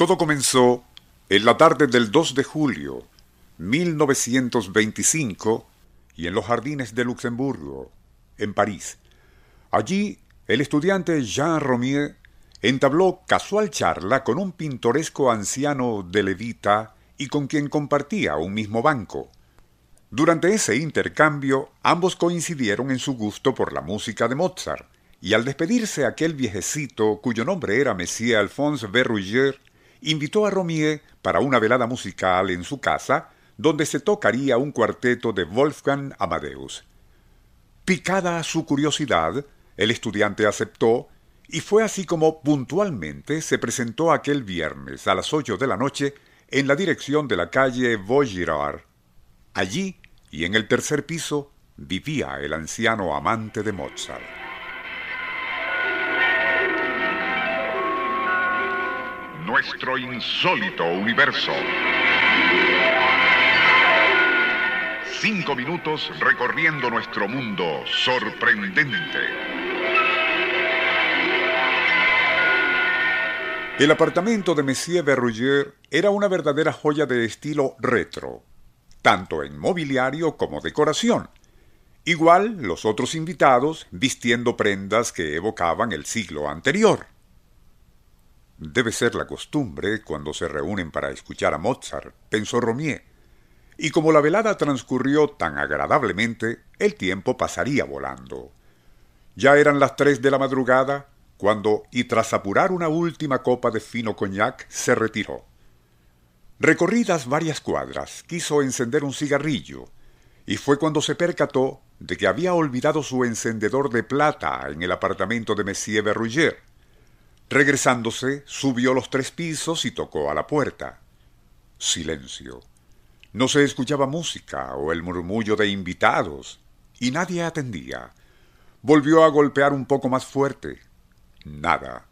Todo comenzó en la tarde del 2 de julio 1925 y en los jardines de Luxemburgo, en París. Allí, el estudiante Jean Romier entabló casual charla con un pintoresco anciano de Levita y con quien compartía un mismo banco. Durante ese intercambio, ambos coincidieron en su gusto por la música de Mozart, y al despedirse aquel viejecito, cuyo nombre era Monsieur Alphonse Berruyer, invitó a Romier para una velada musical en su casa, donde se tocaría un cuarteto de Wolfgang Amadeus. Picada su curiosidad, el estudiante aceptó, y fue así como puntualmente se presentó aquel viernes a las ocho de la noche en la dirección de la calle Vaugirard. Allí, y en el tercer piso, vivía el anciano amante de Mozart. Nuestro insólito universo. Cinco minutos recorriendo nuestro mundo sorprendente. El apartamento de Monsieur Berruyer era una verdadera joya de estilo retro, tanto en mobiliario como decoración. Igual los otros invitados vistiendo prendas que evocaban el siglo anterior. Debe ser la costumbre cuando se reúnen para escuchar a Mozart, pensó Romier. Y como la velada transcurrió tan agradablemente, el tiempo pasaría volando. Ya eran las tres de la madrugada cuando, y tras apurar una última copa de fino coñac, se retiró. Recorridas varias cuadras, quiso encender un cigarrillo, y fue cuando se percató de que había olvidado su encendedor de plata en el apartamento de Monsieur Berruyer Regresándose, subió los tres pisos y tocó a la puerta. Silencio. No se escuchaba música o el murmullo de invitados, y nadie atendía. Volvió a golpear un poco más fuerte. Nada.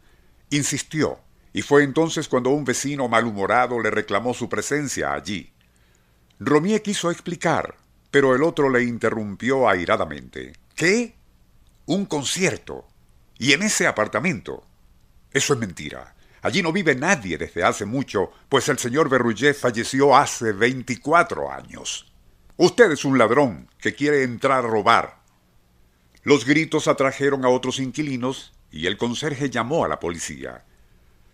Insistió, y fue entonces cuando un vecino malhumorado le reclamó su presencia allí. Romier quiso explicar, pero el otro le interrumpió airadamente. ¿Qué? Un concierto. Y en ese apartamento. Eso es mentira. Allí no vive nadie desde hace mucho, pues el señor Berruyer falleció hace 24 años. Usted es un ladrón que quiere entrar a robar. Los gritos atrajeron a otros inquilinos y el conserje llamó a la policía.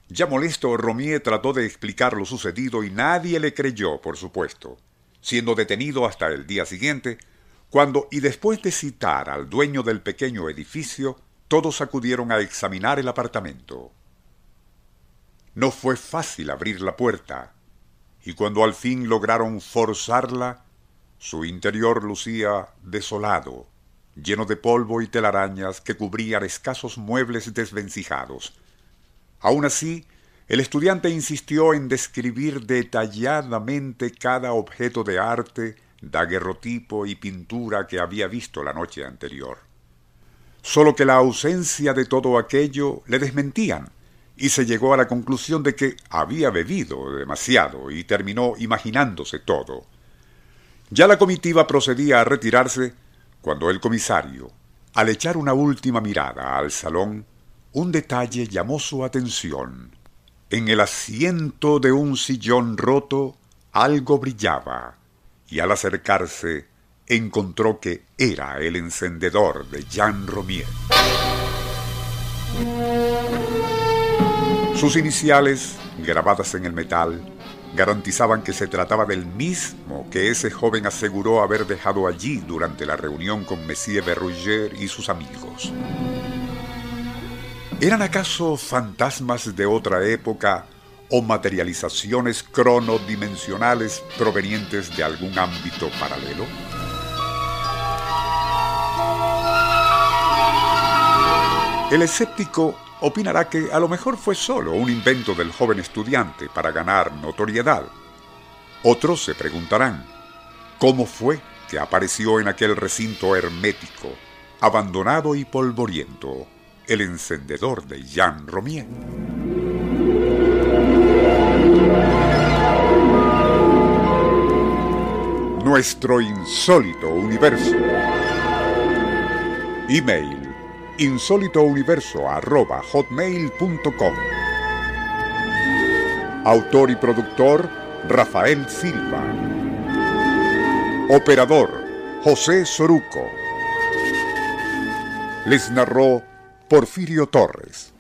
Ya molesto, Romier trató de explicar lo sucedido y nadie le creyó, por supuesto, siendo detenido hasta el día siguiente, cuando, y después de citar al dueño del pequeño edificio, todos acudieron a examinar el apartamento. No fue fácil abrir la puerta, y cuando al fin lograron forzarla, su interior lucía desolado, lleno de polvo y telarañas que cubrían escasos muebles desvencijados. Aun así, el estudiante insistió en describir detalladamente cada objeto de arte, daguerrotipo y pintura que había visto la noche anterior solo que la ausencia de todo aquello le desmentían, y se llegó a la conclusión de que había bebido demasiado y terminó imaginándose todo. Ya la comitiva procedía a retirarse cuando el comisario, al echar una última mirada al salón, un detalle llamó su atención. En el asiento de un sillón roto algo brillaba, y al acercarse encontró que era el encendedor de Jean Romier. Sus iniciales, grabadas en el metal, garantizaban que se trataba del mismo que ese joven aseguró haber dejado allí durante la reunión con Monsieur Berruyer y sus amigos. ¿Eran acaso fantasmas de otra época o materializaciones cronodimensionales provenientes de algún ámbito paralelo? El escéptico opinará que a lo mejor fue solo un invento del joven estudiante para ganar notoriedad. Otros se preguntarán, ¿cómo fue que apareció en aquel recinto hermético, abandonado y polvoriento, el encendedor de Jean Romier? Nuestro insólito universo. Email insólitouniverso.hotmail.com Autor y productor Rafael Silva. Operador José Soruco. Les narró Porfirio Torres.